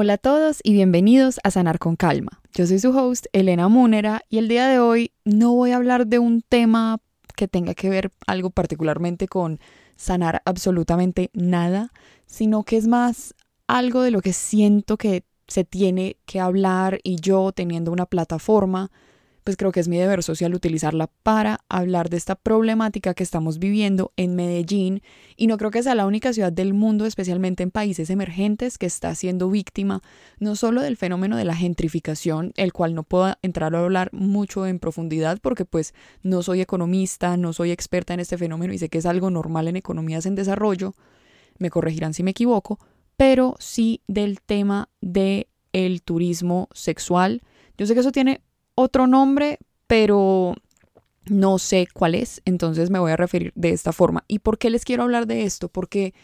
Hola a todos y bienvenidos a Sanar con Calma. Yo soy su host, Elena Múnera, y el día de hoy no voy a hablar de un tema que tenga que ver algo particularmente con sanar absolutamente nada, sino que es más algo de lo que siento que se tiene que hablar y yo teniendo una plataforma pues creo que es mi deber social utilizarla para hablar de esta problemática que estamos viviendo en Medellín y no creo que sea la única ciudad del mundo, especialmente en países emergentes, que está siendo víctima no solo del fenómeno de la gentrificación, el cual no puedo entrar a hablar mucho en profundidad porque pues no soy economista, no soy experta en este fenómeno y sé que es algo normal en economías en desarrollo, me corregirán si me equivoco, pero sí del tema de el turismo sexual. Yo sé que eso tiene otro nombre, pero no sé cuál es, entonces me voy a referir de esta forma. ¿Y por qué les quiero hablar de esto? Porque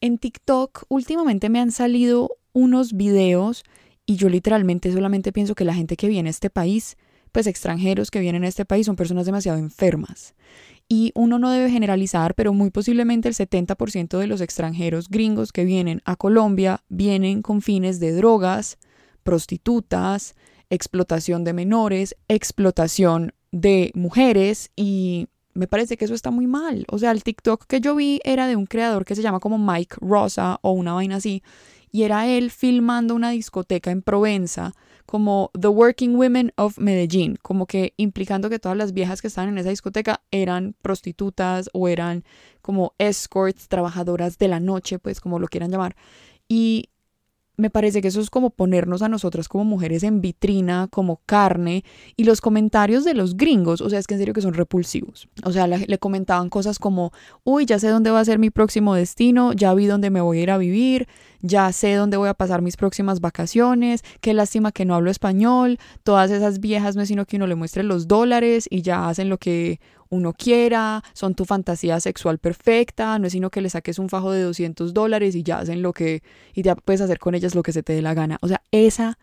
en TikTok últimamente me han salido unos videos y yo literalmente solamente pienso que la gente que viene a este país, pues extranjeros que vienen a este país son personas demasiado enfermas. Y uno no debe generalizar, pero muy posiblemente el 70% de los extranjeros gringos que vienen a Colombia vienen con fines de drogas, prostitutas, explotación de menores, explotación de mujeres y me parece que eso está muy mal. O sea, el TikTok que yo vi era de un creador que se llama como Mike Rosa o una vaina así y era él filmando una discoteca en Provenza como The Working Women of Medellín, como que implicando que todas las viejas que estaban en esa discoteca eran prostitutas o eran como escorts, trabajadoras de la noche, pues como lo quieran llamar. Y me parece que eso es como ponernos a nosotras como mujeres en vitrina, como carne, y los comentarios de los gringos, o sea, es que en serio que son repulsivos. O sea, le, comentaban cosas como, uy, ya sé dónde va a ser mi próximo destino, ya vi dónde me voy a ir a vivir, ya sé dónde voy a pasar mis próximas vacaciones, qué lástima que no hablo español, todas esas viejas no es sino que uno le muestre los dólares y ya hacen lo que uno quiera, son tu fantasía sexual perfecta, no es sino que le saques un fajo de 200 dólares y ya hacen lo que, y ya puedes hacer con ellas lo que se te dé la gana. O sea, esa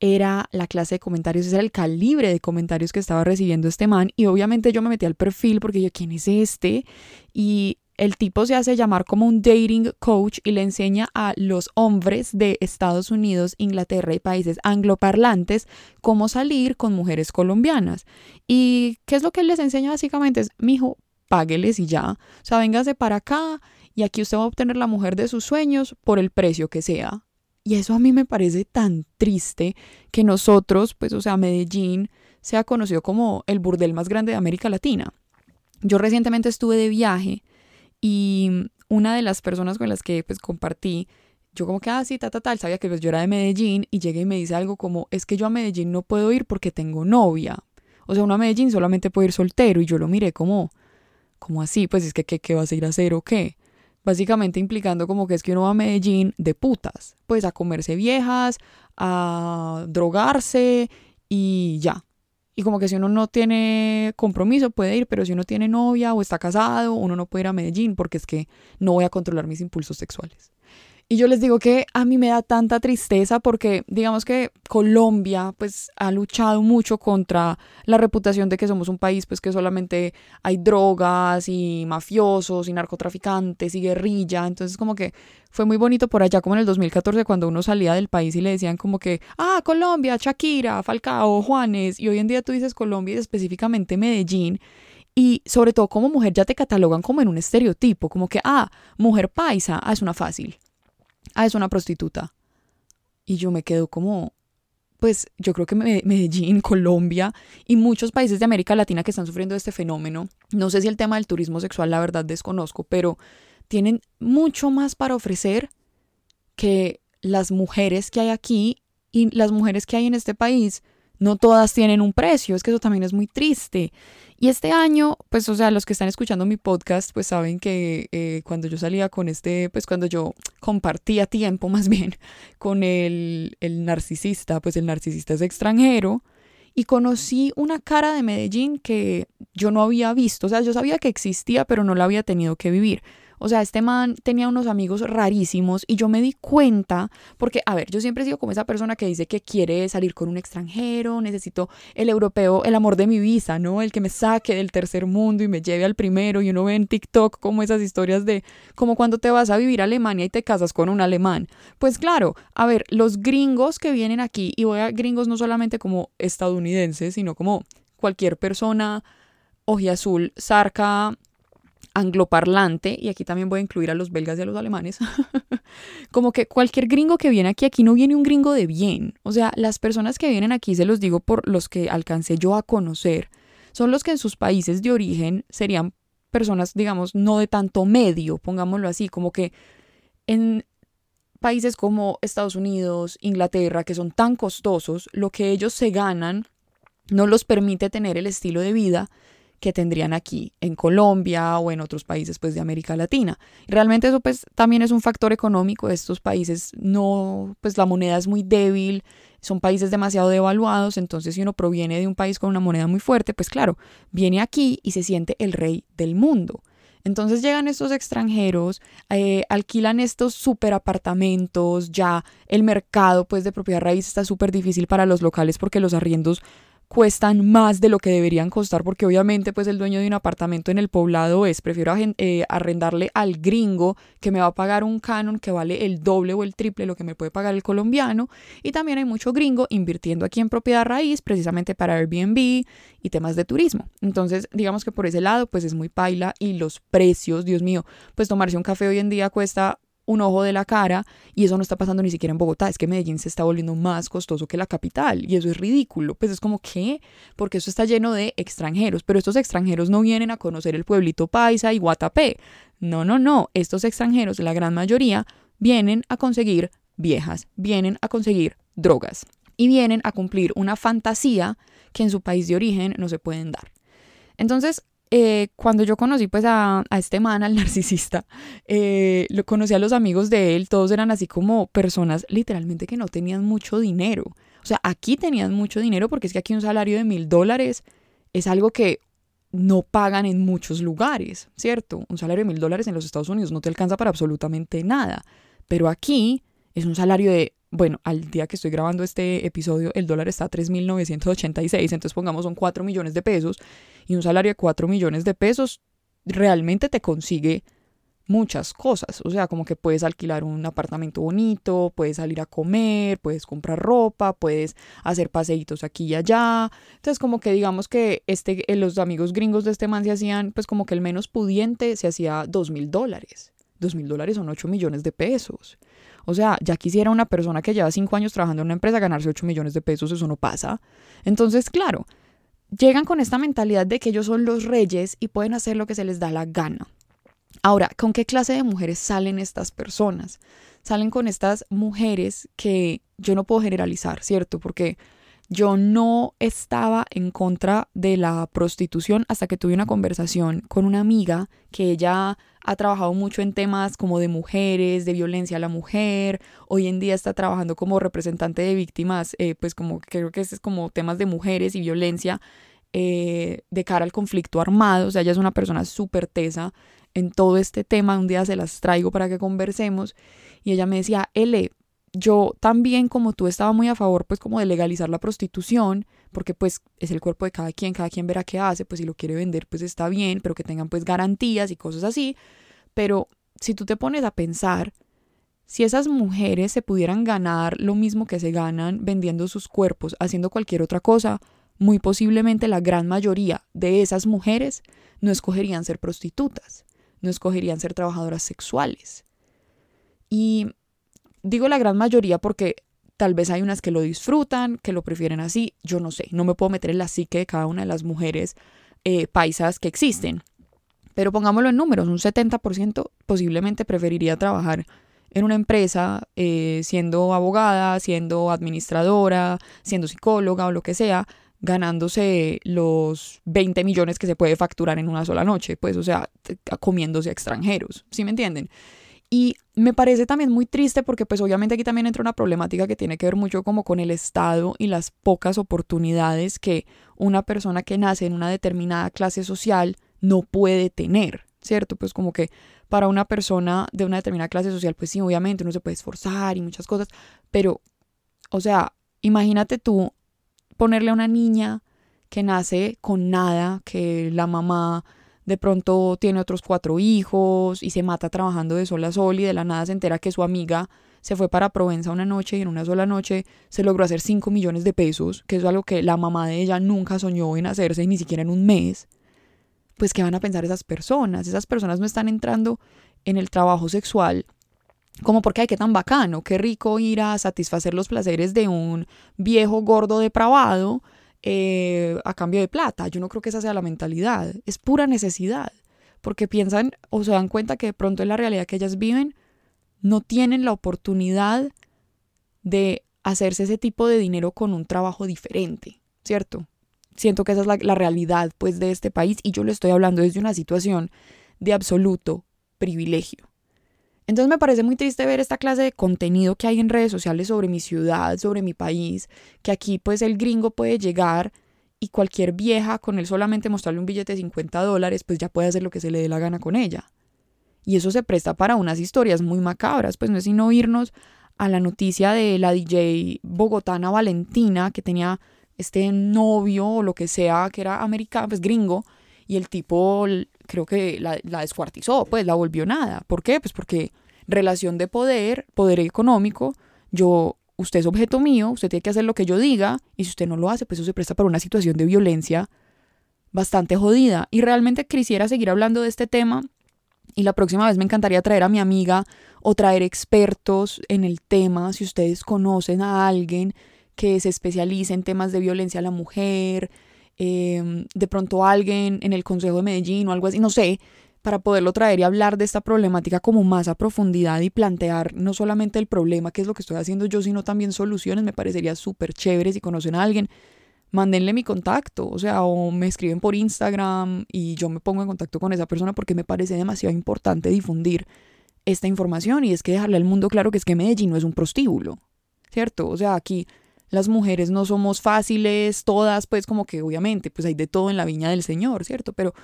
era la clase de comentarios, ese era el calibre de comentarios que estaba recibiendo este man y obviamente yo me metí al perfil porque yo, ¿quién es este? Y el tipo se hace llamar como un dating coach y le enseña a los hombres de Estados Unidos, Inglaterra y países angloparlantes cómo salir con mujeres colombianas. ¿Y qué es lo que él les enseña básicamente? Es, mijo, págueles y ya. O sea, véngase para acá y aquí usted va a obtener la mujer de sus sueños por el precio que sea. Y eso a mí me parece tan triste que nosotros, pues, o sea, Medellín sea conocido como el burdel más grande de América Latina. Yo recientemente estuve de viaje y una de las personas con las que pues compartí, yo como que, ah, sí, tal, tal, tal, sabía que pues yo era de Medellín y llegué y me dice algo como, es que yo a Medellín no puedo ir porque tengo novia. O sea, uno a Medellín solamente puede ir soltero y yo lo miré como, como así, pues es que, ¿qué, qué vas a ir a hacer o qué? Básicamente implicando como que es que uno va a Medellín de putas, pues a comerse viejas, a drogarse y ya. Y como que si uno no tiene compromiso puede ir, pero si uno tiene novia o está casado, uno no puede ir a Medellín porque es que no voy a controlar mis impulsos sexuales. Y yo les digo que a mí me da tanta tristeza porque digamos que Colombia pues ha luchado mucho contra la reputación de que somos un país pues que solamente hay drogas y mafiosos y narcotraficantes y guerrilla. Entonces como que fue muy bonito por allá como en el 2014 cuando uno salía del país y le decían como que, ah, Colombia, Shakira, Falcao, Juanes. Y hoy en día tú dices Colombia y específicamente Medellín. Y sobre todo como mujer ya te catalogan como en un estereotipo, como que, ah, mujer paisa, ah, es una fácil ah, es una prostituta. Y yo me quedo como, pues yo creo que Medellín, Colombia y muchos países de América Latina que están sufriendo este fenómeno, no sé si el tema del turismo sexual, la verdad desconozco, pero tienen mucho más para ofrecer que las mujeres que hay aquí y las mujeres que hay en este país no todas tienen un precio, es que eso también es muy triste. Y este año, pues, o sea, los que están escuchando mi podcast, pues saben que eh, cuando yo salía con este, pues cuando yo compartía tiempo más bien con el, el narcisista, pues el narcisista es extranjero, y conocí una cara de Medellín que yo no había visto, o sea, yo sabía que existía, pero no la había tenido que vivir. O sea, este man tenía unos amigos rarísimos y yo me di cuenta, porque, a ver, yo siempre he sido como esa persona que dice que quiere salir con un extranjero, necesito el europeo, el amor de mi vida, ¿no? El que me saque del tercer mundo y me lleve al primero. Y uno ve en TikTok como esas historias de como cuando te vas a vivir a Alemania y te casas con un alemán. Pues claro, a ver, los gringos que vienen aquí, y voy a gringos no solamente como estadounidenses, sino como cualquier persona ojiazul, zarca, angloparlante, y aquí también voy a incluir a los belgas y a los alemanes, como que cualquier gringo que viene aquí, aquí no viene un gringo de bien. O sea, las personas que vienen aquí, se los digo por los que alcancé yo a conocer, son los que en sus países de origen serían personas, digamos, no de tanto medio, pongámoslo así, como que en países como Estados Unidos, Inglaterra, que son tan costosos, lo que ellos se ganan no los permite tener el estilo de vida que tendrían aquí en Colombia o en otros países pues de América Latina. realmente eso pues también es un factor económico estos países, no pues la moneda es muy débil, son países demasiado devaluados, entonces si uno proviene de un país con una moneda muy fuerte, pues claro, viene aquí y se siente el rey del mundo. Entonces llegan estos extranjeros, eh, alquilan estos super apartamentos, ya el mercado pues de propiedad raíz está súper difícil para los locales porque los arriendos cuestan más de lo que deberían costar porque obviamente pues el dueño de un apartamento en el poblado es prefiero eh, arrendarle al gringo que me va a pagar un canon que vale el doble o el triple lo que me puede pagar el colombiano y también hay mucho gringo invirtiendo aquí en propiedad raíz precisamente para Airbnb y temas de turismo. Entonces digamos que por ese lado pues es muy paila y los precios Dios mío pues tomarse un café hoy en día cuesta un ojo de la cara y eso no está pasando ni siquiera en Bogotá, es que Medellín se está volviendo más costoso que la capital y eso es ridículo, pues es como que, porque eso está lleno de extranjeros, pero estos extranjeros no vienen a conocer el pueblito Paisa y Guatapé, no, no, no, estos extranjeros, la gran mayoría, vienen a conseguir viejas, vienen a conseguir drogas y vienen a cumplir una fantasía que en su país de origen no se pueden dar. Entonces, eh, cuando yo conocí pues a, este man, al narcisista, eh, lo conocí a los amigos de él, todos eran así como personas literalmente que no tenían mucho dinero. O sea, aquí tenían mucho dinero porque es que aquí un salario de mil dólares es algo que no pagan en muchos lugares, ¿cierto? Un salario de mil dólares en los Estados Unidos no te alcanza para absolutamente nada. Pero aquí es un salario de bueno, al día que estoy grabando este episodio, el dólar está a 3.986, entonces pongamos son 4 millones de pesos y un salario de 4 millones de pesos realmente te consigue muchas cosas, o sea, como que puedes alquilar un apartamento bonito, puedes salir a comer, puedes comprar ropa, puedes hacer paseitos aquí y allá. Entonces, como que digamos que este, eh, los amigos gringos de este man se hacían, pues como que el menos pudiente se hacía dos mil dólares. Dos mil dólares son 8 millones de pesos. O sea, ya quisiera una persona que lleva cinco años trabajando en una empresa ganarse 8 millones de pesos, eso no pasa. Entonces, claro, llegan con esta mentalidad de que ellos son los reyes y pueden hacer lo que se les da la gana. Ahora, ¿con qué clase de mujeres salen estas personas? Salen con estas mujeres que yo no puedo generalizar, ¿cierto? Porque yo no estaba en contra de la prostitución hasta que tuve una conversación con una amiga que ella ha trabajado mucho en temas como de mujeres, de violencia a la mujer. Hoy en día está trabajando como representante de víctimas, eh, pues como creo que es como temas de mujeres y violencia eh, de cara al conflicto armado. O sea, ella es una persona súper tesa en todo este tema. Un día se las traigo para que conversemos. Y ella me decía, L, yo también como tú estaba muy a favor pues como de legalizar la prostitución, porque pues es el cuerpo de cada quien, cada quien verá qué hace, pues si lo quiere vender pues está bien, pero que tengan pues garantías y cosas así, pero si tú te pones a pensar, si esas mujeres se pudieran ganar lo mismo que se ganan vendiendo sus cuerpos, haciendo cualquier otra cosa, muy posiblemente la gran mayoría de esas mujeres no escogerían ser prostitutas, no escogerían ser trabajadoras sexuales. Y digo la gran mayoría porque tal vez hay unas que lo disfrutan, que lo prefieren así, yo no sé, no me puedo meter en la psique de cada una de las mujeres eh, paisas que existen. Pero pongámoslo en números, un 70% posiblemente preferiría trabajar en una empresa, eh, siendo abogada, siendo administradora, siendo psicóloga o lo que sea, ganándose los 20 millones que se puede facturar en una sola noche, pues, o sea, comiéndose a extranjeros, ¿sí me entienden? Y me parece también muy triste porque pues obviamente aquí también entra una problemática que tiene que ver mucho como con el Estado y las pocas oportunidades que una persona que nace en una determinada clase social no puede tener, ¿cierto? Pues como que para una persona de una determinada clase social, pues sí, obviamente uno se puede esforzar y muchas cosas, pero, o sea, imagínate tú ponerle a una niña que nace con nada, que la mamá de pronto tiene otros cuatro hijos y se mata trabajando de sol a sol y de la nada se entera que su amiga se fue para Provenza una noche y en una sola noche se logró hacer 5 millones de pesos, que es algo que la mamá de ella nunca soñó en hacerse, ni siquiera en un mes. Pues, ¿qué van a pensar esas personas? Esas personas no están entrando en el trabajo sexual como porque hay que tan bacano, qué rico ir a satisfacer los placeres de un viejo gordo depravado eh, a cambio de plata. Yo no creo que esa sea la mentalidad, es pura necesidad, porque piensan o se dan cuenta que de pronto en la realidad que ellas viven no tienen la oportunidad de hacerse ese tipo de dinero con un trabajo diferente, ¿cierto? Siento que esa es la, realidad pues de este país y yo le estoy hablando desde una situación de absoluto privilegio. Entonces me parece muy triste ver esta clase de contenido que hay en redes sociales sobre mi ciudad, sobre mi país, que aquí pues el gringo puede llegar y cualquier vieja con él solamente mostrarle un billete de 50 dólares pues ya puede hacer lo que se le dé la gana con ella. Y eso se presta para unas historias muy macabras, pues no es sino irnos a la noticia de la DJ bogotana Valentina, que tenía este novio o lo que sea, que era americano, pues gringo, y el tipo creo que la, la descuartizó, pues la volvió nada. ¿Por qué? Pues porque relación de poder, poder económico, yo, usted es objeto mío, usted tiene que hacer lo que yo diga, y si usted no lo hace, pues eso se presta para una situación de violencia bastante jodida. Y realmente quisiera seguir hablando de este tema y la próxima vez me encantaría traer a mi amiga o traer expertos en el tema, si ustedes conocen a alguien que se especialice en temas de violencia a la mujer, em, de pronto alguien en el Consejo de Medellín o algo así, no sé, para poderlo traer y hablar de esta problemática como más a profundidad y plantear no solamente el problema, que es lo que estoy haciendo yo, sino también soluciones, me parecería súper chévere si conocen a alguien mándenle mi contacto, o sea, o me escriben por Instagram y yo me pongo en contacto con esa persona porque me parece demasiado importante difundir esta información y es que dejarle al mundo claro que es que Medellín no es un prostíbulo, ¿cierto? O sea, aquí las mujeres no somos fáciles, todas, pues como que obviamente, pues hay de todo en la viña del Señor, ¿cierto? Pero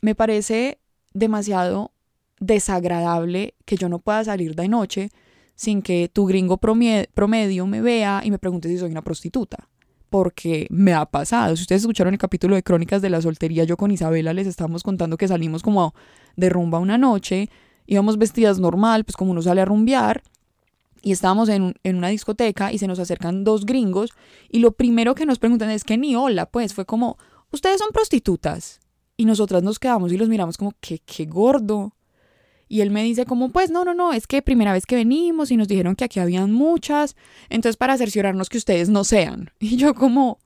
me parece demasiado desagradable que yo no pueda salir de noche sin que tu gringo promedio me vea y me pregunte si soy una prostituta porque me ha pasado. Si ustedes escucharon el capítulo de Crónicas de la Soltería, yo con Isabela les estábamos contando que salimos como de rumba una noche, íbamos vestidas normal, pues como uno sale a rumbear, y estábamos en, en, una discoteca y se nos acercan dos gringos y lo primero que nos preguntan es que ni hola, pues fue como, ustedes son prostitutas. Y nosotras nos quedamos y los miramos como, qué, qué gordo. Y él me dice como, pues no, no, no, es que primera vez que venimos y nos dijeron que aquí habían muchas, entonces para cerciorarnos que ustedes no sean. Y yo como,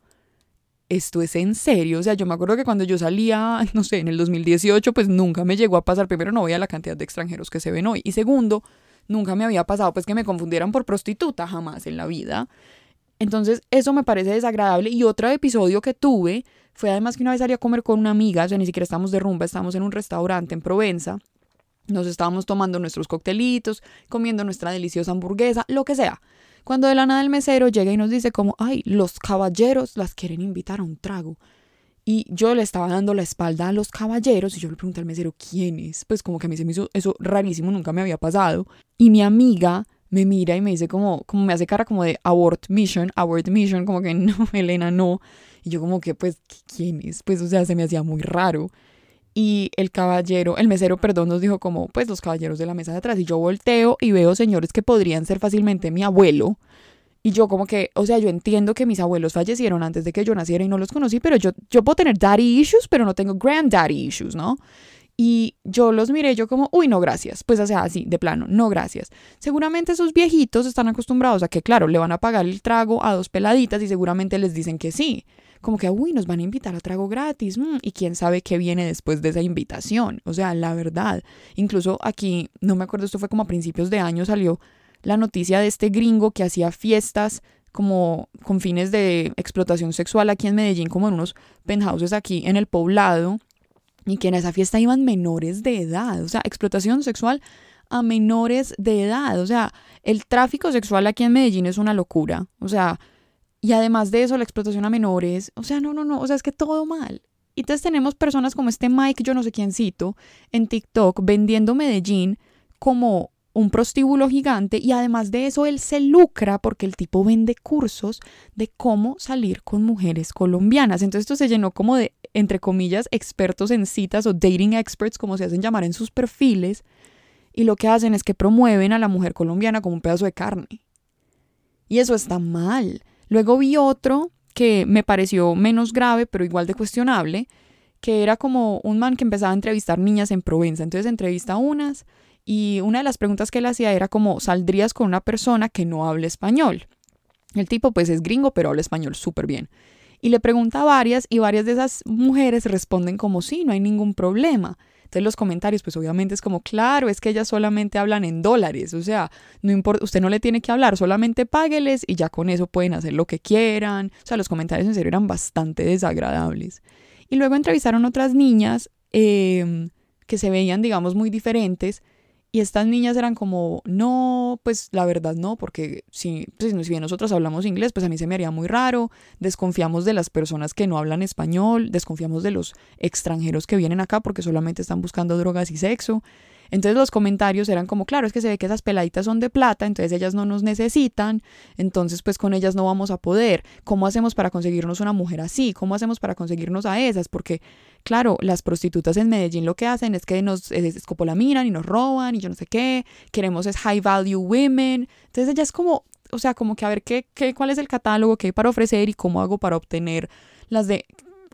esto es en serio, o sea, yo me acuerdo que cuando yo salía, no sé, en el 2018, pues nunca me llegó a pasar, primero no veía la cantidad de extranjeros que se ven hoy, y segundo, nunca me había pasado pues que me confundieran por prostituta, jamás en la vida. Entonces, eso me parece desagradable. Y otro episodio que tuve fue además que una vez salí a comer con una amiga, o sea, ni siquiera estamos de rumba, estamos en un restaurante en Provenza nos estábamos tomando nuestros coctelitos, comiendo nuestra deliciosa hamburguesa, lo que sea. Cuando de la nada mesero llega y nos dice como, ay, los caballeros las quieren invitar a un trago. Y yo le estaba dando la espalda a los caballeros y yo le pregunté al mesero, ¿quién es? Pues como que a mí se me hizo eso rarísimo, nunca me había pasado. Y mi amiga me mira y me dice como, como me hace cara como de abort mission, abort mission, como que no, Elena, no. Y yo como que, pues, ¿quién es? Pues, o sea, se me hacía muy raro y el caballero, el mesero, perdón, nos dijo como, pues los caballeros de la mesa de atrás. Y yo volteo y veo señores que podrían ser fácilmente mi abuelo. Y yo como que, o sea, yo entiendo que mis abuelos fallecieron antes de que yo naciera y no los conocí, pero yo, yo puedo tener daddy issues, pero no tengo granddaddy issues, ¿no? Y yo los miré, yo como, uy, no, gracias. Pues, o sea, así, de plano, no, gracias. Seguramente esos viejitos están acostumbrados a que, claro, le van a pagar el trago a dos peladitas y seguramente les dicen que sí como que, uy, nos van a invitar a trago gratis, mm, y quién sabe qué viene después de esa invitación. O sea, la verdad, incluso aquí, no me acuerdo, esto fue como a principios de año, salió la noticia de este gringo que hacía fiestas como con fines de explotación sexual aquí en Medellín, como en unos penthouses aquí en el poblado, y que en esa fiesta iban menores de edad, o sea, explotación sexual a menores de edad, o sea, el tráfico sexual aquí en Medellín es una locura, o sea, y además de eso, la explotación a menores, o sea, no, no, no, o sea, es que todo mal. Y entonces tenemos personas como este Mike, yo no sé quiéncito, en TikTok vendiendo Medellín como un prostíbulo gigante y además de eso él se lucra porque el tipo vende cursos de cómo salir con mujeres colombianas. Entonces esto se llenó como de, entre comillas, expertos en citas o dating experts, como se hacen llamar en sus perfiles, y lo que hacen es que promueven a la mujer colombiana como un pedazo de carne. Y eso está mal. Luego vi otro que me pareció menos grave, pero igual de cuestionable, que era como un man que empezaba a entrevistar niñas en Provenza. Entonces entrevista a unas y una de las preguntas que él hacía era como, ¿saldrías con una persona que no hable español? El tipo pues es gringo, pero habla español súper bien. Y le pregunta a varias y varias de esas mujeres responden como sí, no hay ningún problema. Entonces los comentarios, pues obviamente es como, claro, es que ellas solamente hablan en dólares, o sea, no importa, usted no le tiene que hablar, solamente págueles y ya con eso pueden hacer lo que quieran. O sea, los comentarios en serio eran bastante desagradables. Y luego entrevistaron otras niñas em, que se veían, digamos, muy diferentes y estas niñas eran como, no, pues la verdad no, porque si, pues, si bien nosotros hablamos inglés, pues a mí se me haría muy raro, desconfiamos de las personas que no hablan español, desconfiamos de los extranjeros que vienen acá porque solamente están buscando drogas y sexo. Entonces los comentarios eran como, claro, es que se ve que esas peladitas son de plata, entonces ellas no nos necesitan, entonces pues con ellas no vamos a poder. ¿Cómo hacemos para conseguirnos una mujer así? ¿Cómo hacemos para conseguirnos a esas? Porque, claro, las prostitutas en Medellín lo que hacen es que nos escopolaminan y nos roban y yo no sé qué, queremos es high value women. Entonces ella es como, o sea, como que a ver qué, qué, cuál es el catálogo que hay para ofrecer y cómo hago para obtener las de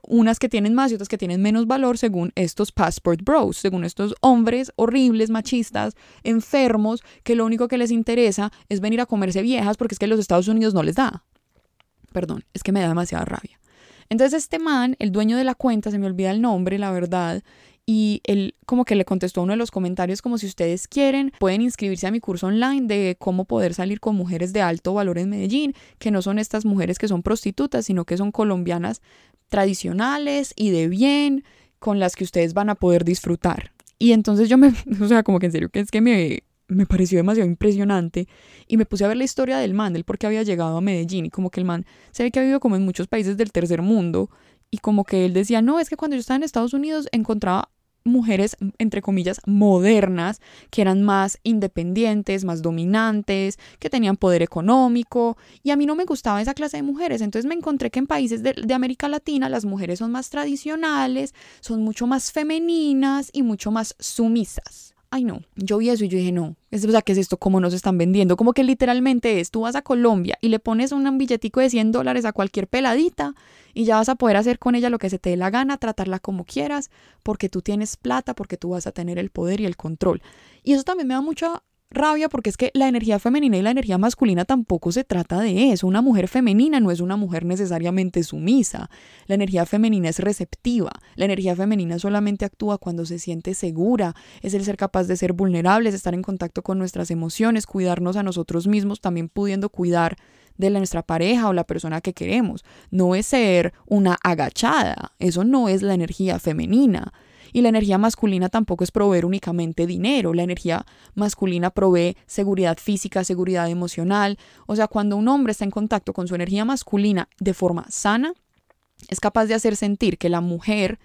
unas que tienen más y otras que tienen menos valor según estos passport bros, según estos hombres horribles, machistas, enfermos, que lo único que les interesa es venir a comerse viejas porque es que los Estados Unidos no les da. Perdón, es que me da demasiada rabia. Entonces este man, el dueño de la cuenta, se me olvida el nombre, la verdad, y él como que le contestó a uno de los comentarios como si ustedes quieren, pueden inscribirse a mi curso online de cómo poder salir con mujeres de alto valor en Medellín, que no son estas mujeres que son prostitutas, sino que son colombianas tradicionales y de bien con las que ustedes van a poder disfrutar. Y entonces yo me, o sea, como que en serio, que es que me, me pareció demasiado impresionante y me puse a ver la historia del man, del por qué había llegado a Medellín y como que el man se ve que ha vivido como en muchos países del tercer mundo y como que él decía, no, es que cuando yo estaba en Estados Unidos encontraba mujeres, entre comillas, modernas, que eran más independientes, más dominantes, que tenían poder económico, y a mí no me gustaba esa clase de mujeres, entonces me encontré que en países de, de América Latina las mujeres son más tradicionales, son mucho más femeninas y mucho más sumisas ay no, yo vi eso y yo dije, no, es, o sea, ¿qué es esto? ¿Cómo nos están vendiendo? Como que literalmente es, tú vas a Colombia y le pones un billetico de 100 dólares a cualquier peladita y ya vas a poder hacer con ella lo que se te dé la gana, tratarla como quieras, porque tú tienes plata, porque tú vas a tener el poder y el control. Y eso también me da mucha rabia porque es que la energía femenina y la energía masculina tampoco se trata de eso. Una mujer femenina no es una mujer necesariamente sumisa. La energía femenina es receptiva. La energía femenina solamente actúa cuando se siente segura. Es el ser capaz de ser vulnerables, estar en contacto con nuestras emociones, cuidarnos a nosotros mismos, también pudiendo cuidar de nuestra pareja o la persona que queremos. No es ser una agachada. Eso no es la energía femenina. Y la energía masculina tampoco es proveer únicamente dinero, la energía masculina provee seguridad física, seguridad emocional. O sea, cuando un hombre está en contacto con su energía masculina de forma sana, es capaz de hacer sentir que la mujer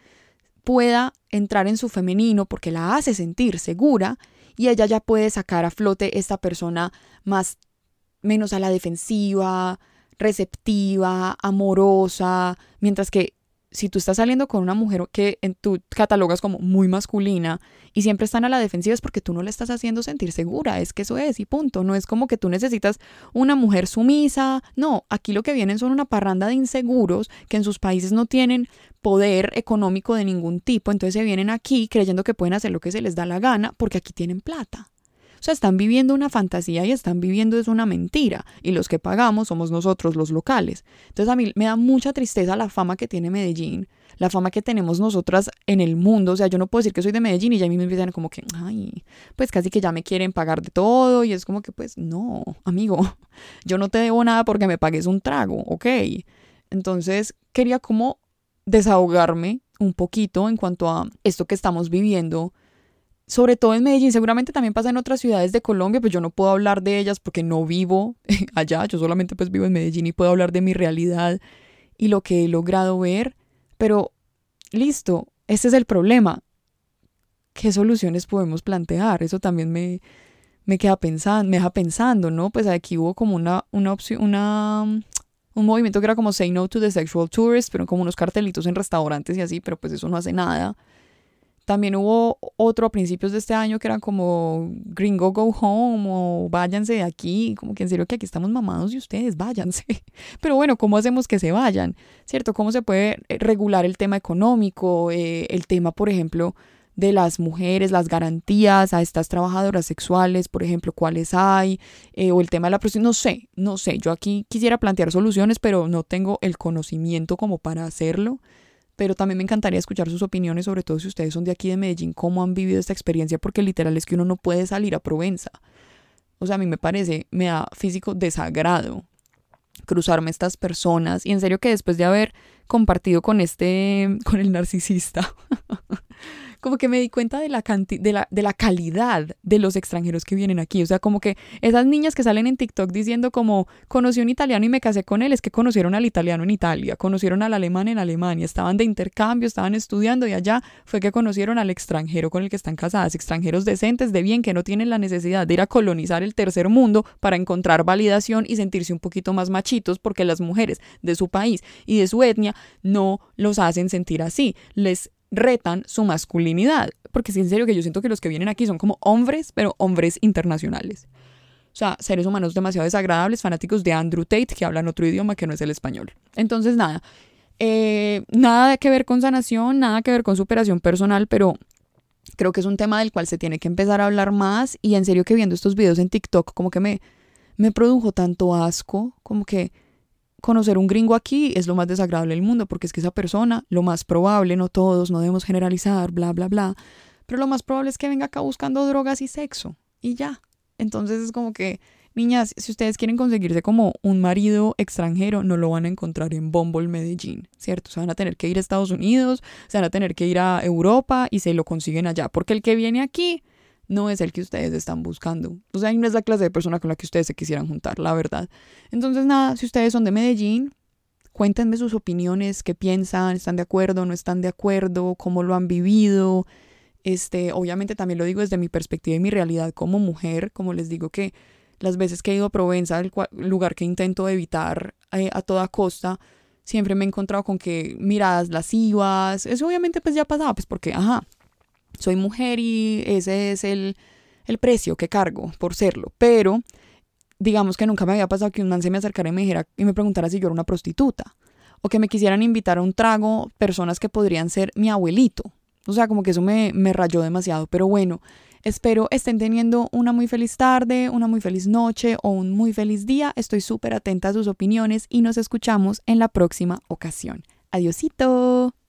pueda entrar en su femenino porque la hace sentir segura y ella ya puede sacar a flote esta persona más menos a la defensiva, receptiva, amorosa, mientras que si tú estás saliendo con una mujer que en tú catalogas como muy masculina y siempre están a la defensiva es porque tú no le estás haciendo sentir segura, es que eso es y punto, no es como que tú necesitas una mujer sumisa, no, aquí lo que vienen son una parranda de inseguros que en sus países no tienen poder económico de ningún tipo, entonces se vienen aquí creyendo que pueden hacer lo que se les da la gana porque aquí tienen plata. O sea, están viviendo una fantasía y están viviendo es una mentira. Y los que pagamos somos nosotros, los locales. Entonces a mí me da mucha tristeza la fama que tiene Medellín, la fama que tenemos nosotras en el mundo. O sea, yo no puedo decir que soy de Medellín y ya a mí me empiezan como que, ay, pues casi que ya me quieren pagar de todo. Y es como que, pues no, amigo, yo no te debo nada porque me pagues un trago, ¿ok? Entonces quería como desahogarme un poquito en cuanto a esto que estamos viviendo sobre todo en Medellín, seguramente también pasa en otras ciudades de Colombia, pues yo no puedo hablar de ellas porque no vivo allá, yo solamente pues vivo en Medellín y puedo hablar de mi realidad y lo que he logrado ver, pero listo, este es el problema. ¿Qué soluciones podemos plantear? Eso también me, me queda pensando, me deja pensando, ¿no? Pues aquí hubo como una, una opción, un movimiento que era como Say No to the Sexual Tourist, pero como unos cartelitos en restaurantes y así, pero pues eso no hace nada. También hubo otro a principios de este año que era como Gringo Go Home o váyanse de aquí, como que en serio que aquí estamos mamados y ustedes váyanse. Pero bueno, ¿cómo hacemos que se vayan? ¿Cierto? ¿Cómo se puede eh, regular el tema económico? Eh, el tema, por ejemplo, de las mujeres, las garantías a estas trabajadoras sexuales, por ejemplo, cuáles hay, eh, o el tema de la prostitución, no sé, no sé, yo aquí quisiera plantear soluciones, pero no tengo el conocimiento como para hacerlo, pero también me encantaría escuchar sus opiniones, sobre todo si ustedes son de aquí de Medellín, cómo han vivido esta experiencia, porque literal es que uno no puede salir a Provenza. O sea, a mí me parece, me da físico desagrado cruzarme estas personas y en serio que después de haber compartido con este, con el narcisista, como que me di cuenta de la, de, la, de la calidad de los extranjeros que vienen aquí. O sea, como que esas niñas que salen en TikTok diciendo como conocí un italiano y me casé con él, es que conocieron al italiano en Italia, conocieron al alemán en Alemania, estaban de intercambio, estaban estudiando y allá fue que conocieron al extranjero con el que están casadas, extranjeros decentes, de bien, que no tienen la necesidad de ir a colonizar el tercer mundo para encontrar validación y sentirse un poquito más machitos porque las mujeres de su país y de su etnia no los hacen sentir así. Les retan su masculinidad. Porque es en serio que yo siento que los que vienen aquí son como hombres, pero hombres internacionales. O sea, seres humanos demasiado desagradables, fanáticos de Andrew Tate, que hablan otro idioma que no es el español. Entonces, nada, eh, nada que ver con sanación, nada que ver con superación personal, pero creo que es un tema del cual se tiene que empezar a hablar más. Y en serio que viendo estos videos en TikTok, como que me, me produjo tanto asco, como que conocer un gringo aquí es lo más desagradable del mundo, porque es que esa persona, lo más probable, no todos, no debemos generalizar, bla, bla, bla, pero lo más probable es que venga acá buscando drogas y sexo, y ya. Entonces es como que, niñas, si ustedes quieren conseguirse como un marido extranjero, no lo van a encontrar en Bumble Medellín, ¿cierto? Se van a tener que ir a Estados Unidos, se van a tener que ir a Europa y se lo consiguen allá, porque el que viene aquí no es el que ustedes están buscando. O sea, no es la clase de persona con la que ustedes se quisieran juntar, la verdad. Entonces, nada, si ustedes son de Medellín, cuéntenme sus opiniones, qué piensan, están de acuerdo, no están de acuerdo, cómo lo han vivido. Este, obviamente también lo digo desde mi perspectiva y mi realidad como mujer, como les digo que las veces que he ido a Provenza, el lugar que intento evitar eh, a toda costa, siempre me he encontrado con que miradas lascivas, eso obviamente pues ya pasaba, pues porque, ajá, soy mujer y ese es el, precio que cargo por serlo. Pero digamos que nunca me había pasado que un man se me acercara y me dijera y me preguntara si yo era una prostituta. O que me quisieran invitar a un trago personas que podrían ser mi abuelito. O sea, como que eso me, me rayó demasiado. Pero bueno, espero estén teniendo una muy feliz tarde, una muy feliz noche o un muy feliz día. Estoy súper atenta a sus opiniones y nos escuchamos en la próxima ocasión. Adiosito.